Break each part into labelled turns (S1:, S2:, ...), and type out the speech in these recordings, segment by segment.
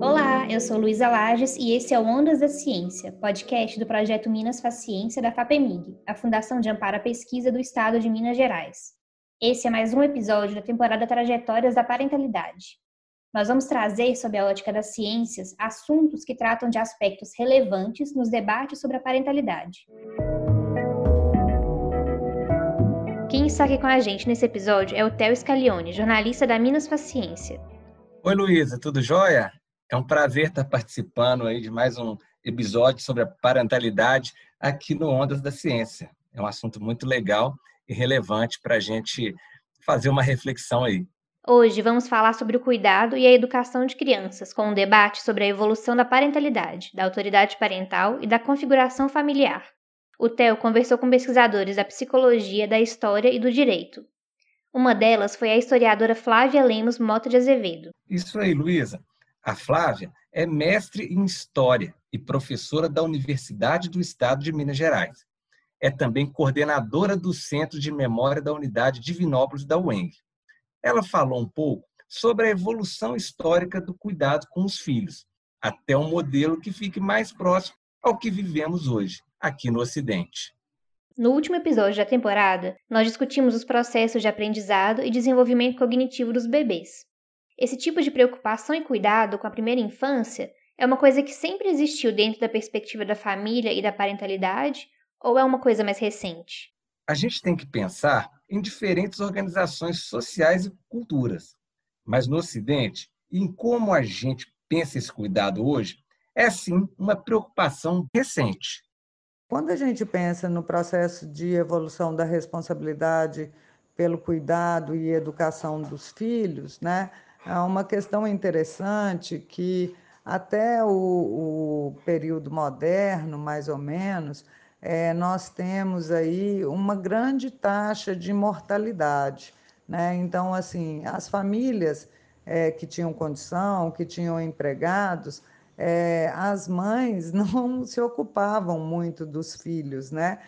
S1: Olá, eu sou Luísa Lages e esse é o Ondas da Ciência, podcast do projeto Minas Faz Ciência da FAPEMIG, a Fundação de Amparo à Pesquisa do Estado de Minas Gerais. Esse é mais um episódio da temporada Trajetórias da Parentalidade. Nós vamos trazer, sob a ótica das ciências, assuntos que tratam de aspectos relevantes nos debates sobre a parentalidade. Quem está aqui com a gente nesse episódio é o Theo Scalione, jornalista da Minas Paciência.
S2: Oi, Luísa, tudo jóia? É um prazer estar participando aí de mais um episódio sobre a parentalidade aqui no Ondas da Ciência. É um assunto muito legal e relevante para a gente fazer uma reflexão aí.
S1: Hoje vamos falar sobre o cuidado e a educação de crianças, com um debate sobre a evolução da parentalidade, da autoridade parental e da configuração familiar. O Theo conversou com pesquisadores da psicologia, da história e do direito. Uma delas foi a historiadora Flávia Lemos Mota de Azevedo.
S2: Isso aí, Luísa. A Flávia é mestre em História e professora da Universidade do Estado de Minas Gerais. É também coordenadora do Centro de Memória da Unidade Divinópolis da UENG. Ela falou um pouco sobre a evolução histórica do cuidado com os filhos, até um modelo que fique mais próximo ao que vivemos hoje, aqui no Ocidente.
S1: No último episódio da temporada, nós discutimos os processos de aprendizado e desenvolvimento cognitivo dos bebês. Esse tipo de preocupação e cuidado com a primeira infância é uma coisa que sempre existiu dentro da perspectiva da família e da parentalidade ou é uma coisa mais recente?
S2: A gente tem que pensar em diferentes organizações sociais e culturas. Mas no Ocidente, em como a gente pensa esse cuidado hoje, é sim uma preocupação recente.
S3: Quando a gente pensa no processo de evolução da responsabilidade pelo cuidado e educação dos filhos, né, é uma questão interessante que até o, o período moderno, mais ou menos, é, nós temos aí uma grande taxa de mortalidade. Né? Então, assim, as famílias é, que tinham condição, que tinham empregados, é, as mães não se ocupavam muito dos filhos, né?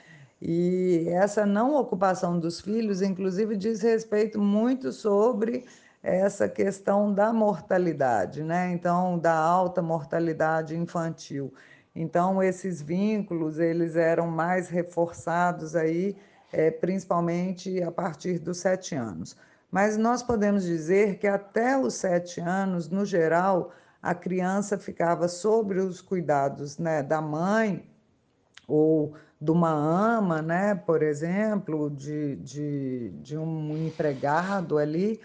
S3: E essa não ocupação dos filhos, inclusive, diz respeito muito sobre essa questão da mortalidade, né? Então, da alta mortalidade infantil. Então, esses vínculos, eles eram mais reforçados aí, é, principalmente a partir dos sete anos. Mas nós podemos dizer que até os sete anos, no geral, a criança ficava sobre os cuidados né, da mãe ou de uma ama, né, por exemplo, de, de, de um empregado ali,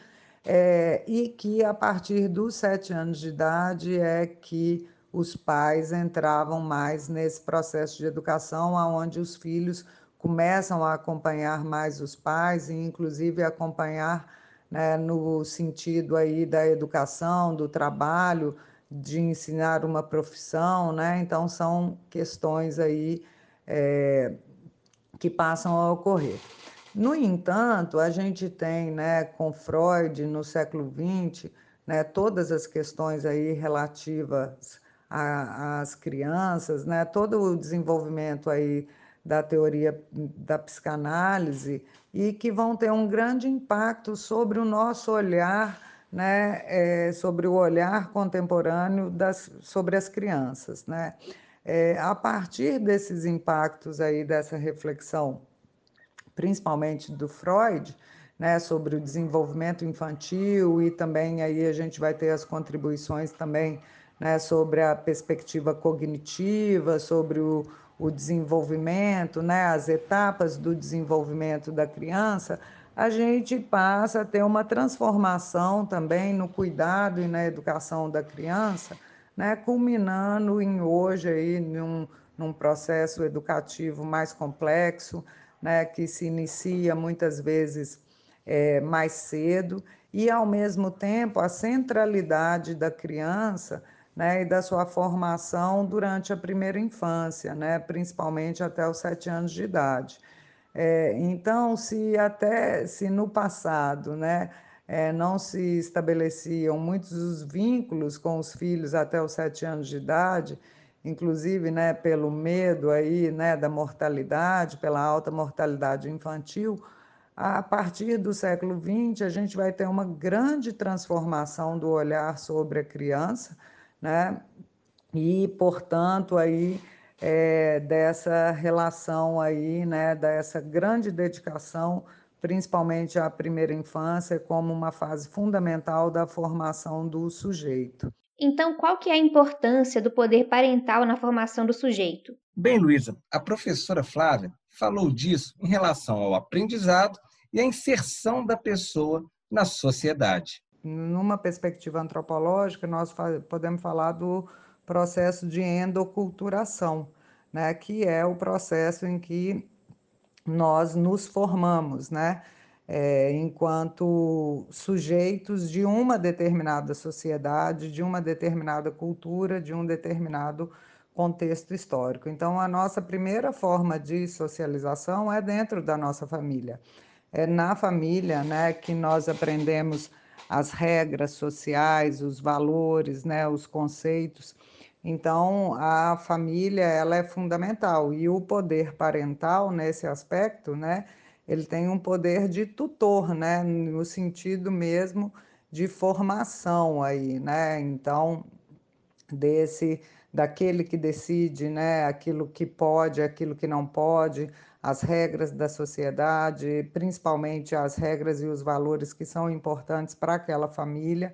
S3: é, e que a partir dos sete anos de idade é que os pais entravam mais nesse processo de educação, aonde os filhos começam a acompanhar mais os pais e, inclusive, acompanhar né, no sentido aí da educação, do trabalho, de ensinar uma profissão, né? Então são questões aí é, que passam a ocorrer. No entanto, a gente tem, né, com Freud no século XX, né, todas as questões aí relativas as crianças, né? todo o desenvolvimento aí da teoria da psicanálise e que vão ter um grande impacto sobre o nosso olhar, né? É, sobre o olhar contemporâneo das, sobre as crianças. Né? É, a partir desses impactos aí, dessa reflexão, principalmente do Freud, né, sobre o desenvolvimento infantil e também aí a gente vai ter as contribuições também né, sobre a perspectiva cognitiva, sobre o, o desenvolvimento, né, as etapas do desenvolvimento da criança, a gente passa a ter uma transformação também no cuidado e na educação da criança, né, culminando em hoje aí num, num processo educativo mais complexo, né, que se inicia muitas vezes é, mais cedo e ao mesmo tempo a centralidade da criança né, e da sua formação durante a primeira infância, né, principalmente até os sete anos de idade. É, então, se até se no passado né, é, não se estabeleciam muitos os vínculos com os filhos até os sete anos de idade, inclusive, né, pelo medo aí, né, da mortalidade, pela alta mortalidade infantil, a partir do século XX, a gente vai ter uma grande transformação do olhar sobre a criança, né? E, portanto, aí é, dessa relação aí, né, dessa grande dedicação, principalmente à primeira infância, como uma fase fundamental da formação do sujeito.
S1: Então, qual que é a importância do poder parental na formação do sujeito?
S2: Bem, Luísa, a professora Flávia falou disso em relação ao aprendizado e à inserção da pessoa na sociedade.
S3: Numa perspectiva antropológica, nós podemos falar do processo de endoculturação, né, que é o processo em que nós nos formamos, né, é, enquanto sujeitos de uma determinada sociedade, de uma determinada cultura, de um determinado contexto histórico. Então, a nossa primeira forma de socialização é dentro da nossa família. É na família né, que nós aprendemos as regras sociais, os valores, né, os conceitos. Então, a família ela é fundamental e o poder parental nesse aspecto, né, ele tem um poder de tutor, né, no sentido mesmo de formação aí, né? Então, desse daquele que decide, né, aquilo que pode, aquilo que não pode, as regras da sociedade, principalmente as regras e os valores que são importantes para aquela família.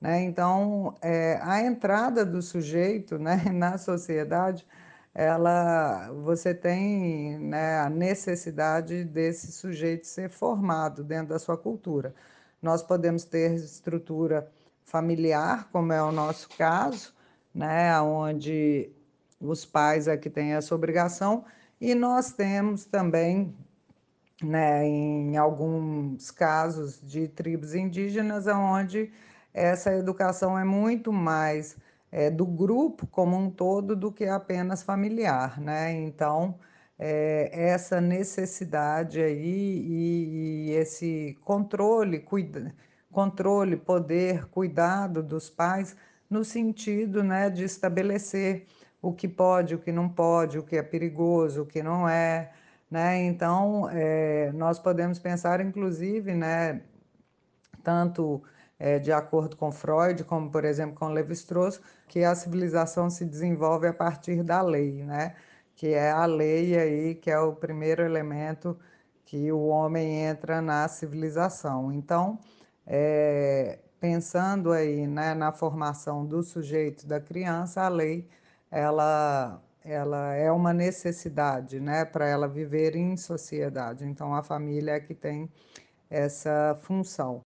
S3: Né? Então, é, a entrada do sujeito né, na sociedade, ela, você tem né, a necessidade desse sujeito ser formado dentro da sua cultura. Nós podemos ter estrutura familiar, como é o nosso caso, né, onde os pais é que têm essa obrigação, e nós temos também, né, em alguns casos de tribos indígenas, onde essa educação é muito mais é, do grupo como um todo do que apenas familiar, né? Então, é, essa necessidade aí e, e esse controle, cuida, controle, poder, cuidado dos pais no sentido né, de estabelecer o que pode, o que não pode, o que é perigoso, o que não é. Né? Então, é, nós podemos pensar, inclusive, né, tanto é, de acordo com Freud, como por exemplo com Levi-Strauss, que a civilização se desenvolve a partir da lei, né? que é a lei aí que é o primeiro elemento que o homem entra na civilização. Então, é, pensando aí né, na formação do sujeito da criança, a lei ela, ela é uma necessidade né, para ela viver em sociedade. Então, a família é que tem essa função.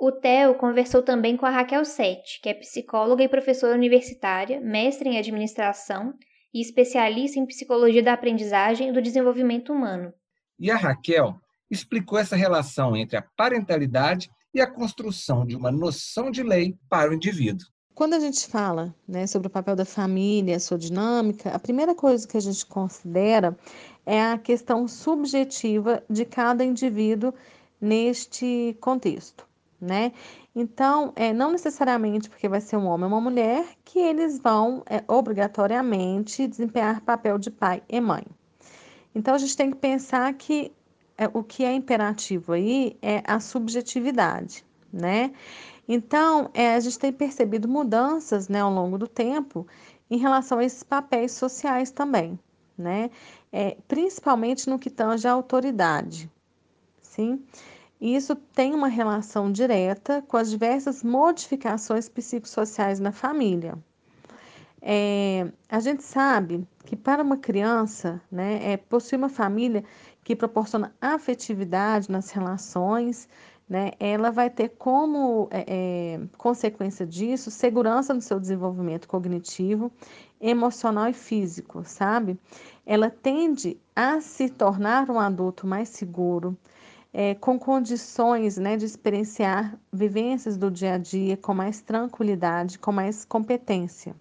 S1: O Theo conversou também com a Raquel Sete, que é psicóloga e professora universitária, mestre em administração e especialista em psicologia da aprendizagem e do desenvolvimento humano.
S2: E a Raquel explicou essa relação entre a parentalidade e a construção de uma noção de lei para o indivíduo.
S4: Quando a gente fala né, sobre o papel da família, sua dinâmica, a primeira coisa que a gente considera é a questão subjetiva de cada indivíduo neste contexto né? Então, é, não necessariamente porque vai ser um homem ou uma mulher que eles vão é, obrigatoriamente desempenhar papel de pai e mãe. Então, a gente tem que pensar que é, o que é imperativo aí é a subjetividade, né? Então, é, a gente tem percebido mudanças né, ao longo do tempo em relação a esses papéis sociais também, né? É, principalmente no que tange à autoridade, sim? Isso tem uma relação direta com as diversas modificações psicossociais na família. É, a gente sabe que para uma criança, né, é, possuir uma família que proporciona afetividade nas relações, né, ela vai ter como é, é, consequência disso segurança no seu desenvolvimento cognitivo, emocional e físico, sabe? Ela tende a se tornar um adulto mais seguro, é, com condições né, de experienciar vivências do dia a dia com mais tranquilidade, com mais competência.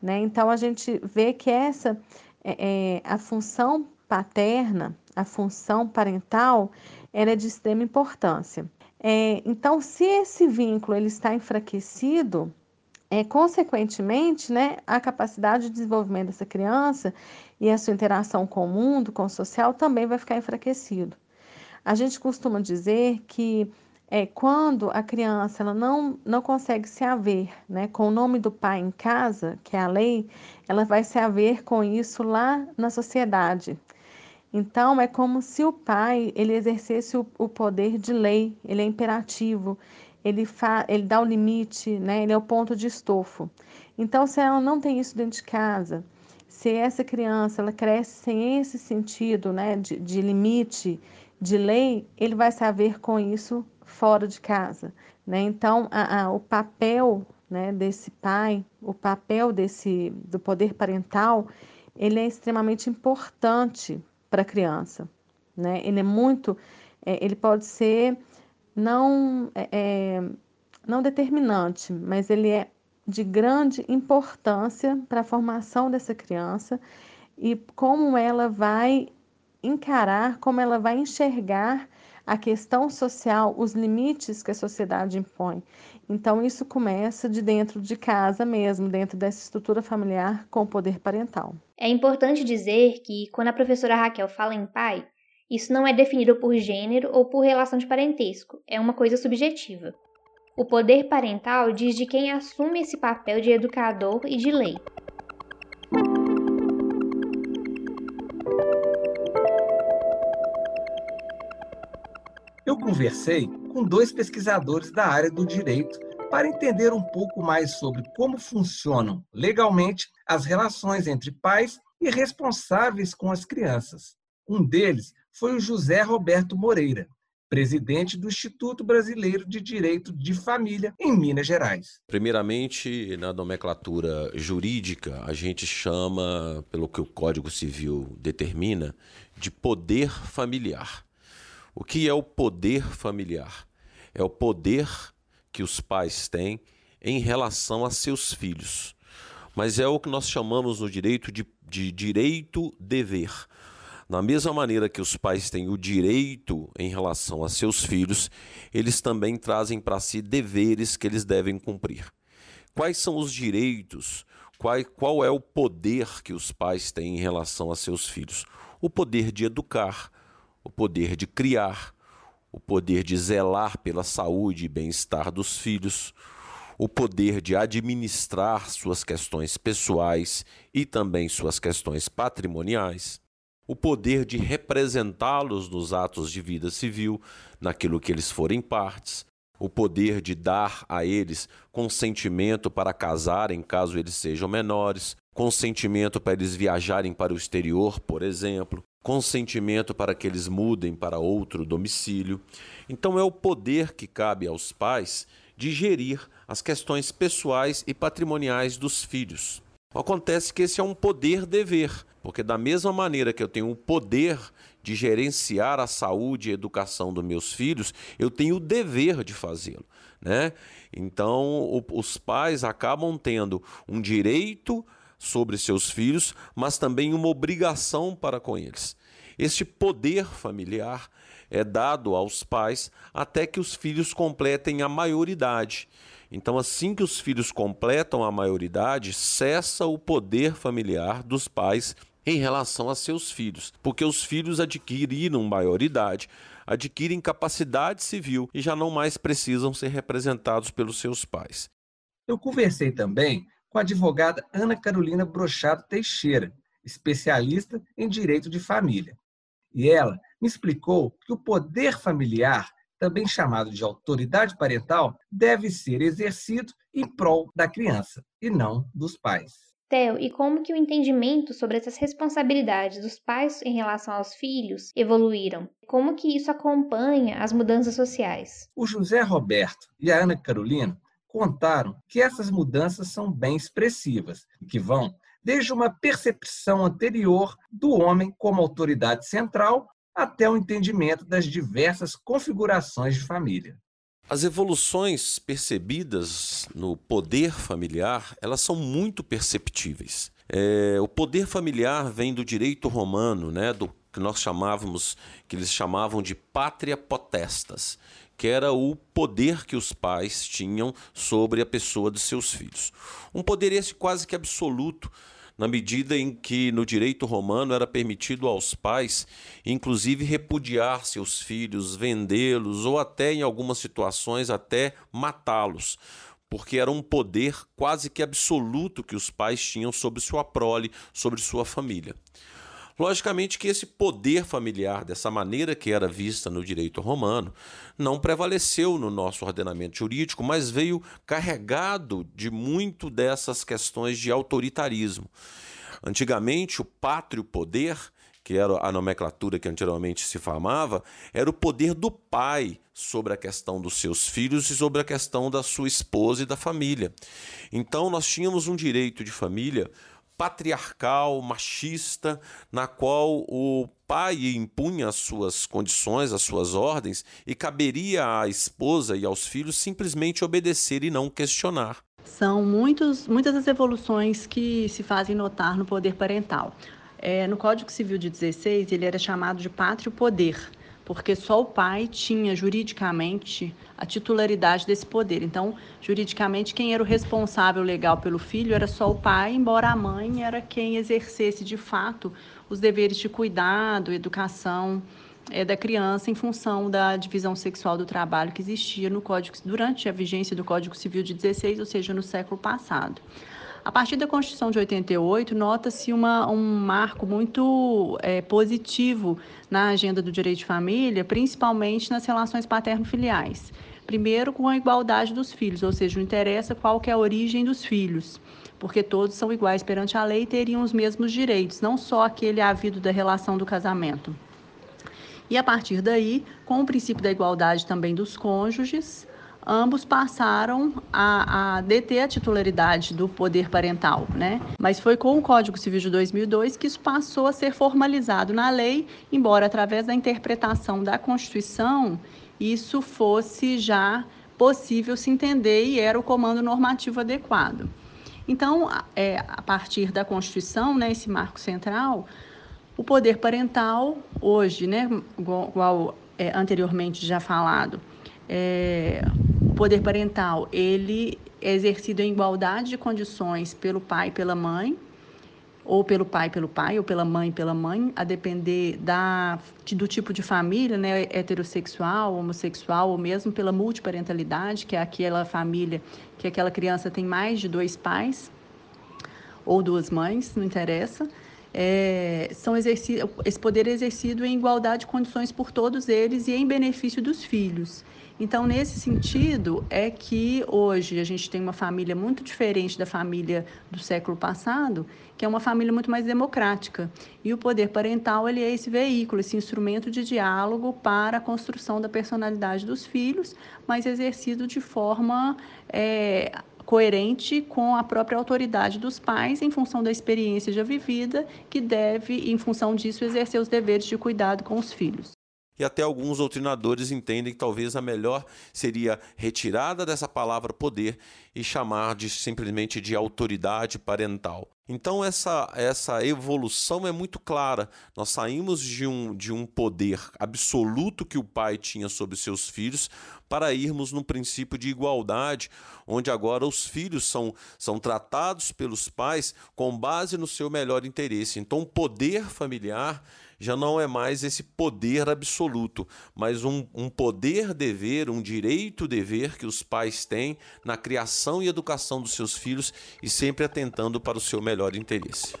S4: Né? Então, a gente vê que essa é, é, a função paterna, a função parental, ela é de extrema importância. É, então, se esse vínculo ele está enfraquecido, é, consequentemente, né, a capacidade de desenvolvimento dessa criança e a sua interação com o mundo, com o social, também vai ficar enfraquecido. A gente costuma dizer que é, quando a criança ela não, não consegue se haver né, com o nome do pai em casa, que é a lei, ela vai se haver com isso lá na sociedade. Então, é como se o pai ele exercesse o, o poder de lei, ele é imperativo, ele, fa, ele dá o limite, né, ele é o ponto de estofo. Então, se ela não tem isso dentro de casa, se essa criança ela cresce sem esse sentido né, de, de limite, de lei, ele vai saber com isso fora de casa. Né? Então, a, a, o papel né, desse pai, o papel desse do poder parental, ele é extremamente importante para a criança. Né? Ele é muito, é, ele pode ser não, é, é não determinante, mas ele é de grande importância para a formação dessa criança e como ela vai encarar, como ela vai enxergar a questão social, os limites que a sociedade impõe. Então, isso começa de dentro de casa mesmo, dentro dessa estrutura familiar com o poder parental.
S1: É importante dizer que, quando a professora Raquel fala em pai, isso não é definido por gênero ou por relação de parentesco, é uma coisa subjetiva. O poder parental diz de quem assume esse papel de educador e de lei.
S2: Conversei com dois pesquisadores da área do direito para entender um pouco mais sobre como funcionam legalmente as relações entre pais e responsáveis com as crianças. Um deles foi o José Roberto Moreira, presidente do Instituto Brasileiro de Direito de Família em Minas Gerais.
S5: Primeiramente, na nomenclatura jurídica, a gente chama, pelo que o Código Civil determina, de poder familiar. O que é o poder familiar? É o poder que os pais têm em relação a seus filhos. Mas é o que nós chamamos no direito de, de direito-dever. Da mesma maneira que os pais têm o direito em relação a seus filhos, eles também trazem para si deveres que eles devem cumprir. Quais são os direitos? Qual, qual é o poder que os pais têm em relação a seus filhos? O poder de educar, o poder de criar, o poder de zelar pela saúde e bem-estar dos filhos, o poder de administrar suas questões pessoais e também suas questões patrimoniais o poder de representá-los nos atos de vida civil, naquilo que eles forem partes, o poder de dar a eles consentimento para casarem caso eles sejam menores, consentimento para eles viajarem para o exterior, por exemplo, consentimento para que eles mudem para outro domicílio. Então é o poder que cabe aos pais de gerir as questões pessoais e patrimoniais dos filhos. Acontece que esse é um poder-dever, porque, da mesma maneira que eu tenho o poder de gerenciar a saúde e a educação dos meus filhos, eu tenho o dever de fazê-lo. Né? Então, o, os pais acabam tendo um direito sobre seus filhos, mas também uma obrigação para com eles. Este poder familiar é dado aos pais até que os filhos completem a maioridade. Então, assim que os filhos completam a maioridade, cessa o poder familiar dos pais em relação a seus filhos, porque os filhos adquiriram maioridade, adquirem capacidade civil e já não mais precisam ser representados pelos seus pais.
S2: Eu conversei também com a advogada Ana Carolina Brochado Teixeira, especialista em direito de família. E ela me explicou que o poder familiar também chamado de autoridade parental, deve ser exercido em prol da criança e não dos pais.
S1: Theo, e como que o entendimento sobre essas responsabilidades dos pais em relação aos filhos evoluíram? Como que isso acompanha as mudanças sociais?
S2: O José Roberto e a Ana Carolina contaram que essas mudanças são bem expressivas e que vão desde uma percepção anterior do homem como autoridade central até o entendimento das diversas configurações de família.
S5: As evoluções percebidas no poder familiar, elas são muito perceptíveis. É, o poder familiar vem do direito romano, né, do que nós chamávamos, que eles chamavam de pátria potestas, que era o poder que os pais tinham sobre a pessoa de seus filhos. Um poder esse quase que absoluto, na medida em que no direito romano era permitido aos pais, inclusive, repudiar seus filhos, vendê-los ou até, em algumas situações, até matá-los porque era um poder quase que absoluto que os pais tinham sobre sua prole, sobre sua família. Logicamente que esse poder familiar, dessa maneira que era vista no direito romano, não prevaleceu no nosso ordenamento jurídico, mas veio carregado de muito dessas questões de autoritarismo. Antigamente, o pátrio poder que era a nomenclatura que anteriormente se famava, era o poder do pai sobre a questão dos seus filhos e sobre a questão da sua esposa e da família. Então nós tínhamos um direito de família patriarcal, machista, na qual o pai impunha as suas condições, as suas ordens, e caberia à esposa e aos filhos simplesmente obedecer e não questionar.
S6: São muitos, muitas as evoluções que se fazem notar no poder parental. É, no Código Civil de 16, ele era chamado de pátrio poder, porque só o pai tinha juridicamente a titularidade desse poder. Então, juridicamente, quem era o responsável legal pelo filho era só o pai, embora a mãe era quem exercesse de fato os deveres de cuidado, educação é, da criança em função da divisão sexual do trabalho que existia no Código durante a vigência do Código Civil de 16, ou seja, no século passado. A partir da Constituição de 88, nota-se um marco muito é, positivo na agenda do direito de família, principalmente nas relações paterno-filiais. Primeiro, com a igualdade dos filhos, ou seja, não interessa qual é a origem dos filhos, porque todos são iguais perante a lei e teriam os mesmos direitos, não só aquele havido da relação do casamento. E a partir daí, com o princípio da igualdade também dos cônjuges, ambos passaram a, a, deter a titularidade do poder parental, né? Mas foi com o Código Civil de 2002 que isso passou a ser formalizado na lei, embora através da interpretação da Constituição isso fosse já possível se entender e era o comando normativo adequado. Então, é, a partir da Constituição, né, esse marco central, o poder parental hoje, né, igual, igual é, anteriormente já falado, é, o poder parental ele é exercido em igualdade de condições pelo pai e pela mãe, ou pelo pai pelo pai, ou pela mãe pela mãe, a depender da, do tipo de família, né, heterossexual, homossexual, ou mesmo pela multiparentalidade, que é aquela família que aquela criança tem mais de dois pais ou duas mães, não interessa. É, são esse poder é exercido em igualdade de condições por todos eles e em benefício dos filhos. Então, nesse sentido, é que hoje a gente tem uma família muito diferente da família do século passado, que é uma família muito mais democrática. E o poder parental ele é esse veículo, esse instrumento de diálogo para a construção da personalidade dos filhos, mas exercido de forma é, coerente com a própria autoridade dos pais, em função da experiência já vivida, que deve, em função disso, exercer os deveres de cuidado com os filhos
S5: e até alguns doutrinadores entendem que talvez a melhor seria retirada dessa palavra poder e chamar de simplesmente de autoridade parental. Então essa, essa evolução é muito clara. Nós saímos de um, de um poder absoluto que o pai tinha sobre seus filhos para irmos no princípio de igualdade, onde agora os filhos são, são tratados pelos pais com base no seu melhor interesse. Então o poder familiar já não é mais esse poder absoluto, mas um, um poder-dever, um direito-dever que os pais têm na criação e educação dos seus filhos e sempre atentando para o seu melhor interesse.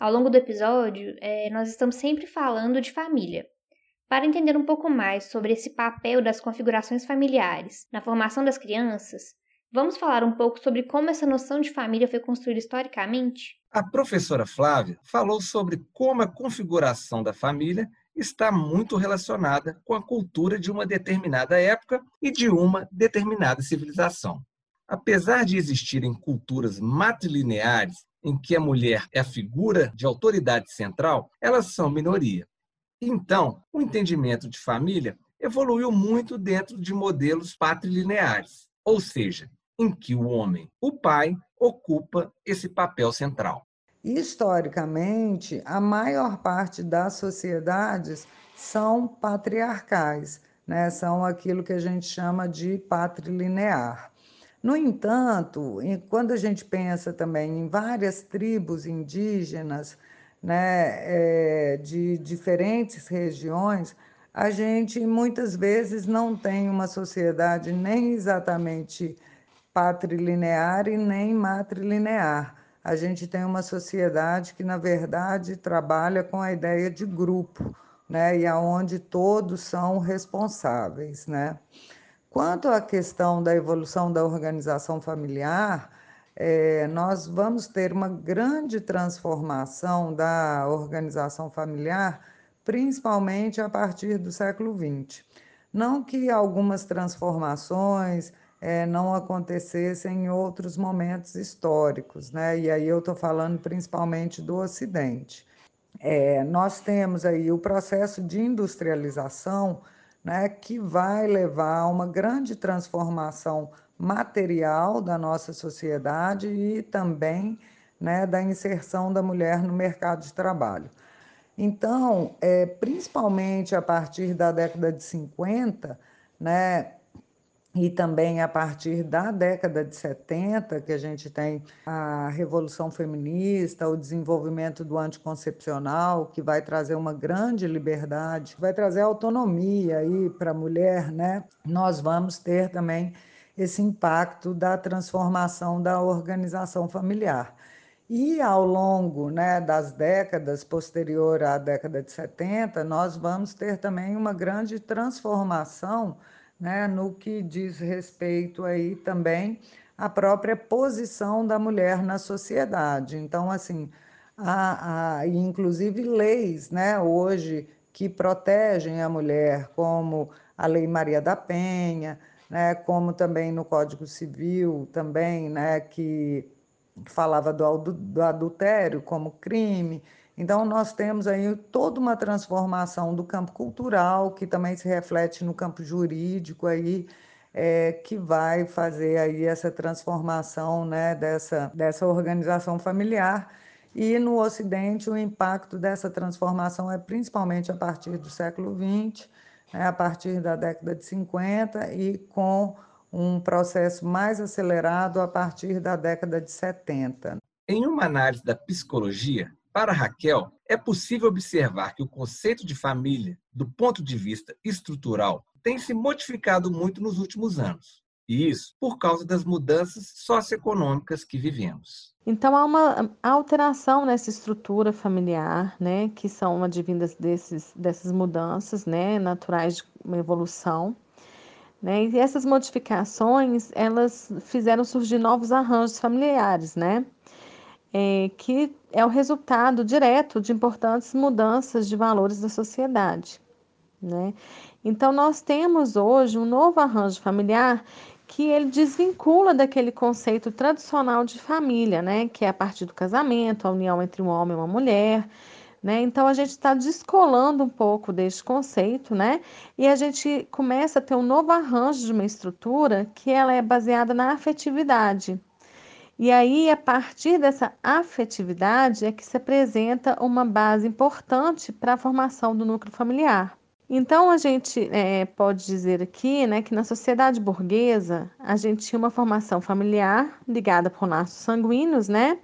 S1: Ao longo do episódio, é, nós estamos sempre falando de família. Para entender um pouco mais sobre esse papel das configurações familiares na formação das crianças, Vamos falar um pouco sobre como essa noção de família foi construída historicamente?
S2: A professora Flávia falou sobre como a configuração da família está muito relacionada com a cultura de uma determinada época e de uma determinada civilização. Apesar de existirem culturas matrilineares em que a mulher é a figura de autoridade central, elas são minoria. Então, o entendimento de família evoluiu muito dentro de modelos patrilineares, ou seja, em que o homem, o pai, ocupa esse papel central.
S3: historicamente, a maior parte das sociedades são patriarcais, né? são aquilo que a gente chama de patrilinear. No entanto, quando a gente pensa também em várias tribos indígenas né, é, de diferentes regiões, a gente muitas vezes não tem uma sociedade nem exatamente patrilinear e nem matrilinear. A gente tem uma sociedade que, na verdade, trabalha com a ideia de grupo, né? E aonde todos são responsáveis, né? Quanto à questão da evolução da organização familiar, é, nós vamos ter uma grande transformação da organização familiar, principalmente a partir do século XX. Não que algumas transformações é, não acontecessem em outros momentos históricos, né? e aí eu estou falando principalmente do Ocidente. É, nós temos aí o processo de industrialização né, que vai levar a uma grande transformação material da nossa sociedade e também né, da inserção da mulher no mercado de trabalho. Então, é, principalmente a partir da década de 50, né, e também a partir da década de 70, que a gente tem a revolução feminista, o desenvolvimento do anticoncepcional, que vai trazer uma grande liberdade, vai trazer autonomia aí para a mulher, né? Nós vamos ter também esse impacto da transformação da organização familiar. E ao longo né, das décadas posterior à década de 70, nós vamos ter também uma grande transformação né, no que diz respeito aí também à própria posição da mulher na sociedade. Então, assim, há, há inclusive leis, né, hoje que protegem a mulher, como a Lei Maria da Penha, né, como também no Código Civil, também, né, que falava do, do adultério como crime. Então, nós temos aí toda uma transformação do campo cultural, que também se reflete no campo jurídico, aí, é, que vai fazer aí essa transformação né, dessa, dessa organização familiar. E no Ocidente, o impacto dessa transformação é principalmente a partir do século XX, né, a partir da década de 50 e com um processo mais acelerado a partir da década de 70.
S2: Em uma análise da psicologia, para Raquel, é possível observar que o conceito de família, do ponto de vista estrutural, tem se modificado muito nos últimos anos. E isso por causa das mudanças socioeconômicas que vivemos.
S4: Então há uma alteração nessa estrutura familiar, né, que são advindas desses, dessas mudanças, né, naturais de uma evolução. Né? E essas modificações, elas fizeram surgir novos arranjos familiares, né? É, que é o resultado direto de importantes mudanças de valores da sociedade. Né? Então, nós temos hoje um novo arranjo familiar que ele desvincula daquele conceito tradicional de família, né? que é a partir do casamento, a união entre um homem e uma mulher. Né? Então, a gente está descolando um pouco deste conceito, né? E a gente começa a ter um novo arranjo de uma estrutura que ela é baseada na afetividade, e aí, a partir dessa afetividade, é que se apresenta uma base importante para a formação do núcleo familiar. Então, a gente é, pode dizer aqui né, que na sociedade burguesa, a gente tinha uma formação familiar ligada por laços sanguíneos, né?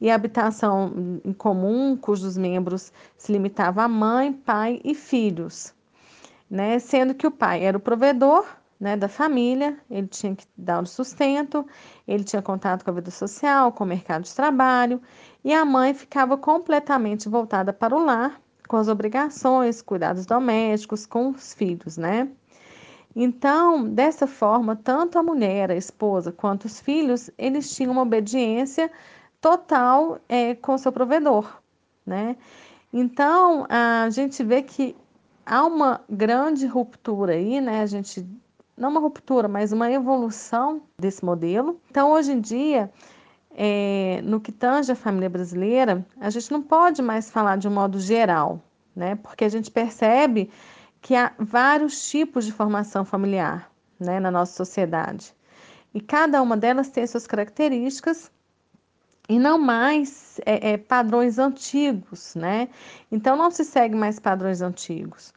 S4: E habitação em comum, cujos membros se limitavam a mãe, pai e filhos, né? Sendo que o pai era o provedor né, da família, ele tinha que dar o sustento, ele tinha contato com a vida social, com o mercado de trabalho, e a mãe ficava completamente voltada para o lar, com as obrigações, cuidados domésticos, com os filhos, né? Então, dessa forma, tanto a mulher, a esposa, quanto os filhos, eles tinham uma obediência total é, com seu provedor, né? Então, a gente vê que há uma grande ruptura aí, né? A gente não uma ruptura, mas uma evolução desse modelo. Então, hoje em dia, é, no que tange a família brasileira, a gente não pode mais falar de um modo geral, né? Porque a gente percebe que há vários tipos de formação familiar né, na nossa sociedade. E cada uma delas tem suas características e não mais é, é, padrões antigos, né? Então não se segue mais padrões antigos.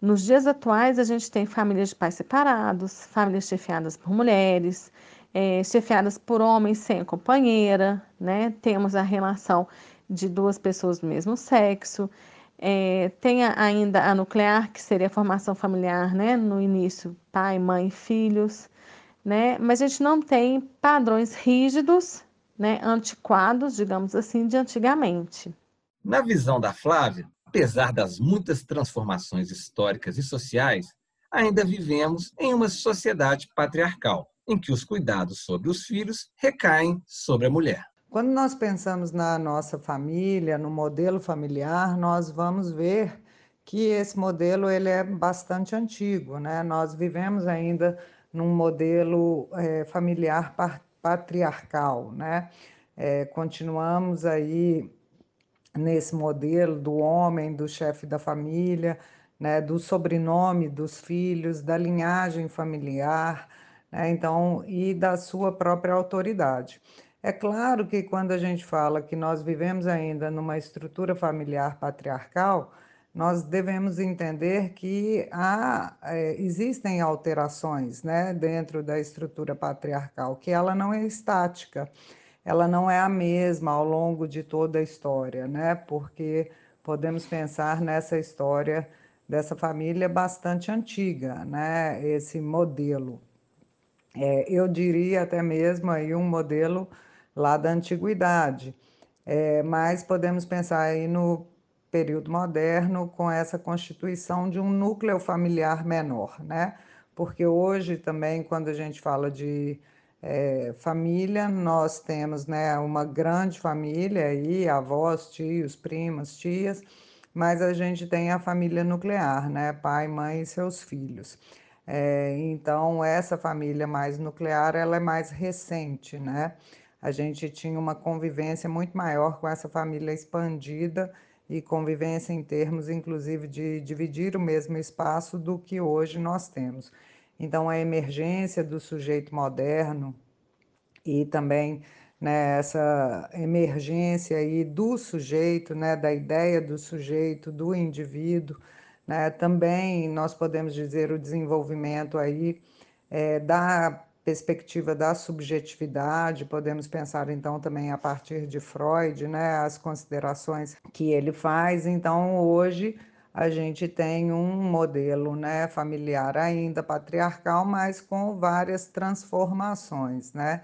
S4: Nos dias atuais, a gente tem famílias de pais separados, famílias chefiadas por mulheres, é, chefiadas por homens sem companheira, né? Temos a relação de duas pessoas do mesmo sexo. É, tem ainda a nuclear, que seria a formação familiar, né? No início, pai, mãe, filhos, né? Mas a gente não tem padrões rígidos né, antiquados, digamos assim, de antigamente.
S2: Na visão da Flávia, apesar das muitas transformações históricas e sociais, ainda vivemos em uma sociedade patriarcal, em que os cuidados sobre os filhos recaem sobre a mulher.
S3: Quando nós pensamos na nossa família, no modelo familiar, nós vamos ver que esse modelo ele é bastante antigo, né? Nós vivemos ainda num modelo é, familiar patriarcal, né? É, continuamos aí nesse modelo do homem, do chefe da família, né, do sobrenome dos filhos, da linhagem familiar, né, então e da sua própria autoridade. É claro que quando a gente fala que nós vivemos ainda numa estrutura familiar patriarcal, nós devemos entender que há, é, existem alterações né, dentro da estrutura patriarcal, que ela não é estática, ela não é a mesma ao longo de toda a história, né, porque podemos pensar nessa história dessa família bastante antiga, né, esse modelo. É, eu diria até mesmo aí um modelo lá da antiguidade, é, mas podemos pensar aí no período moderno com essa constituição de um núcleo familiar menor, né? Porque hoje também, quando a gente fala de é, família, nós temos né, uma grande família aí, avós, tios, primas, tias, mas a gente tem a família nuclear, né? Pai, mãe e seus filhos. É, então, essa família mais nuclear, ela é mais recente, né? A gente tinha uma convivência muito maior com essa família expandida e convivência em termos, inclusive, de dividir o mesmo espaço do que hoje nós temos. Então, a emergência do sujeito moderno e também né, essa emergência aí do sujeito, né, da ideia do sujeito, do indivíduo, né, também nós podemos dizer o desenvolvimento aí é, da perspectiva da subjetividade, podemos pensar então também a partir de Freud, né, as considerações que ele faz. Então, hoje a gente tem um modelo, né, familiar ainda patriarcal, mas com várias transformações, né?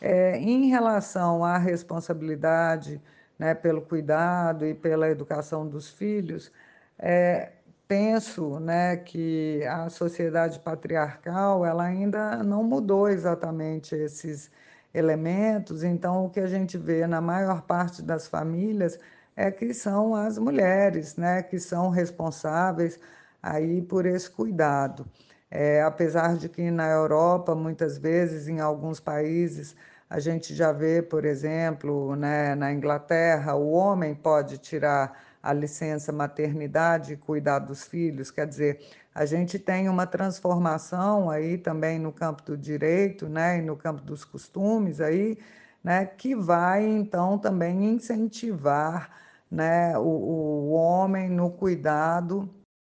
S3: É, em relação à responsabilidade, né, pelo cuidado e pela educação dos filhos, é, penso né, que a sociedade patriarcal ela ainda não mudou exatamente esses elementos, então o que a gente vê na maior parte das famílias é que são as mulheres né, que são responsáveis aí por esse cuidado. É, apesar de que na Europa, muitas vezes, em alguns países, a gente já vê, por exemplo, né, na Inglaterra, o homem pode tirar a licença maternidade e cuidar dos filhos, quer dizer, a gente tem uma transformação aí também no campo do direito, né, e no campo dos costumes aí, né, que vai então também incentivar, né, o, o homem no cuidado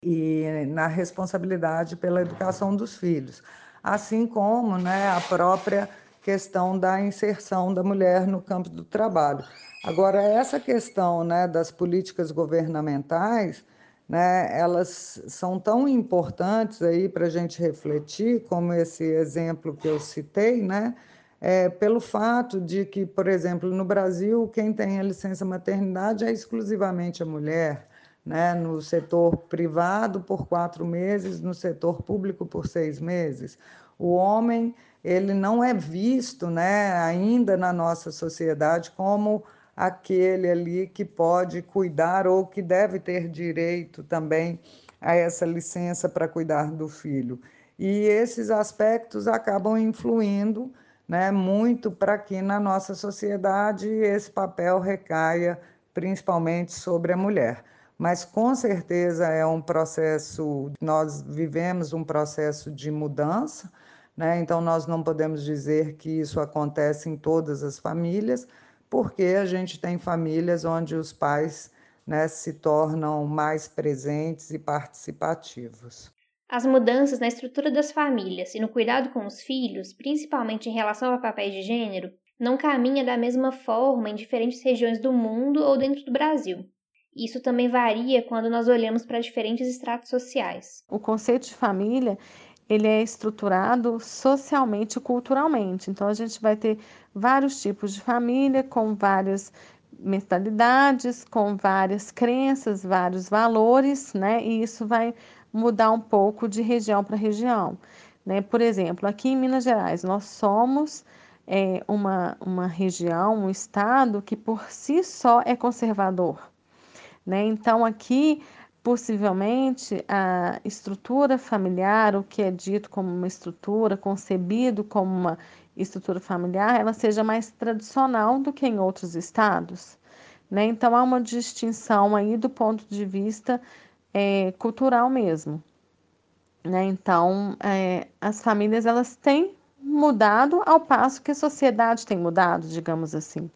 S3: e na responsabilidade pela educação dos filhos, assim como, né, a própria questão da inserção da mulher no campo do trabalho. Agora, essa questão né, das políticas governamentais, né, elas são tão importantes aí para a gente refletir, como esse exemplo que eu citei, né, é, pelo fato de que, por exemplo, no Brasil, quem tem a licença maternidade é exclusivamente a mulher, né, no setor privado por quatro meses, no setor público por seis meses. O homem ele não é visto né, ainda na nossa sociedade como aquele ali que pode cuidar ou que deve ter direito também a essa licença para cuidar do filho. E esses aspectos acabam influindo né, muito para que na nossa sociedade esse papel recaia principalmente sobre a mulher. Mas com certeza é um processo, nós vivemos um processo de mudança, né? então nós não podemos dizer que isso acontece em todas as famílias, porque a gente tem famílias onde os pais né, se tornam mais presentes e participativos.
S1: As mudanças na estrutura das famílias e no cuidado com os filhos, principalmente em relação a papéis de gênero, não caminha da mesma forma em diferentes regiões do mundo ou dentro do Brasil. Isso também varia quando nós olhamos para diferentes estratos sociais.
S4: O conceito de família ele é estruturado socialmente e culturalmente. Então a gente vai ter vários tipos de família com várias mentalidades, com várias crenças, vários valores, né? E isso vai mudar um pouco de região para região. Né? Por exemplo, aqui em Minas Gerais, nós somos é, uma, uma região, um estado que por si só é conservador. Né? Então, aqui, possivelmente, a estrutura familiar, o que é dito como uma estrutura, concebido como uma estrutura familiar, ela seja mais tradicional do que em outros estados. Né? Então, há uma distinção aí do ponto de vista é, cultural mesmo. Né? Então, é, as famílias elas têm mudado ao passo que a sociedade tem mudado, digamos assim.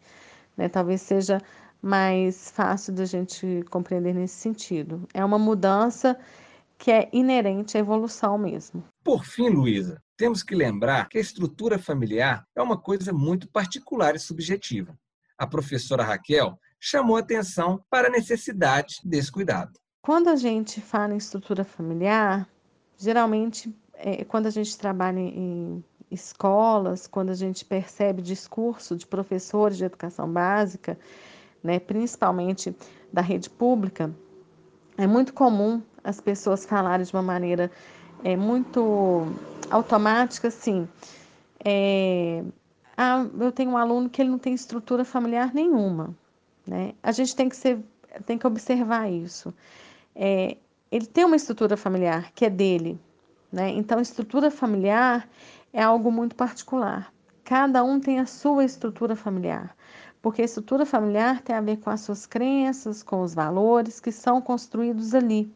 S4: Né? Talvez seja mais fácil da gente compreender nesse sentido. É uma mudança que é inerente à evolução mesmo.
S2: Por fim, Luísa, temos que lembrar que a estrutura familiar é uma coisa muito particular e subjetiva. A professora Raquel chamou atenção para a necessidade desse cuidado.
S4: Quando a gente fala em estrutura familiar, geralmente é, quando a gente trabalha em escolas, quando a gente percebe discurso de professores de educação básica, né, principalmente da rede pública, é muito comum as pessoas falarem de uma maneira é, muito automática, assim, é, ah, eu tenho um aluno que ele não tem estrutura familiar nenhuma, né? A gente tem que ser, tem que observar isso é, ele tem uma estrutura familiar que é dele, né? Então, estrutura familiar é algo muito particular. Cada um tem a sua estrutura familiar, porque a estrutura familiar tem a ver com as suas crenças, com os valores que são construídos ali,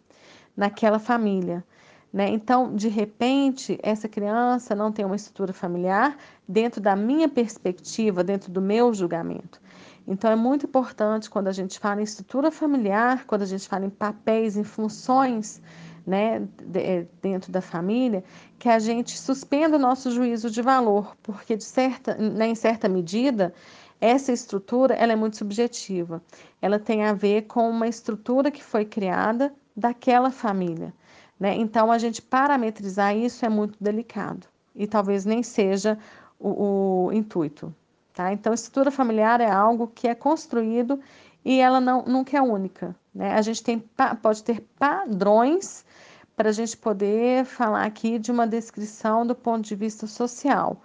S4: naquela família. Né? Então, de repente, essa criança não tem uma estrutura familiar dentro da minha perspectiva, dentro do meu julgamento. Então, é muito importante quando a gente fala em estrutura familiar, quando a gente fala em papéis, em funções né, eh, dentro da família, que a gente suspenda o nosso juízo de valor, porque de certa, né, em certa medida, essa estrutura ela é muito subjetiva. Ela tem a ver com uma estrutura que foi criada daquela família. Né? Então, a gente parametrizar isso é muito delicado e talvez nem seja o, o intuito. Tá? Então, estrutura familiar é algo que é construído e ela não, nunca é única. Né? A gente tem, pode ter padrões para a gente poder falar aqui de uma descrição do ponto de vista social,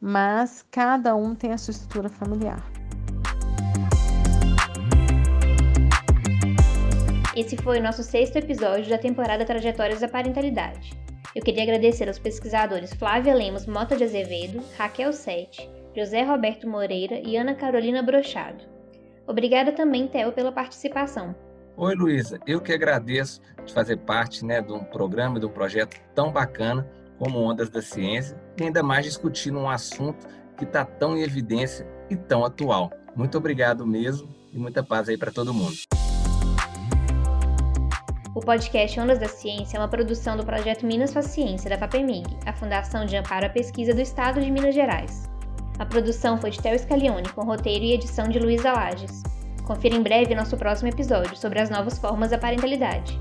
S4: mas cada um tem a sua estrutura familiar.
S1: Esse foi o nosso sexto episódio da temporada Trajetórias da Parentalidade. Eu queria agradecer aos pesquisadores Flávia Lemos Mota de Azevedo, Raquel Sete, José Roberto Moreira e Ana Carolina Brochado. Obrigada também, Theo, pela participação.
S2: Oi, Luísa. Eu que agradeço de fazer parte né, de um programa, de um projeto tão bacana como Ondas da Ciência, e ainda mais discutindo um assunto que está tão em evidência e tão atual. Muito obrigado mesmo e muita paz aí para todo mundo.
S1: O podcast Ondas da Ciência é uma produção do projeto Minas Faz Ciência, da FAPEMIG, a Fundação de Amparo à Pesquisa do Estado de Minas Gerais. A produção foi de Theo Scalione, com roteiro e edição de Luísa Lages. Confira em breve nosso próximo episódio sobre as novas formas da parentalidade.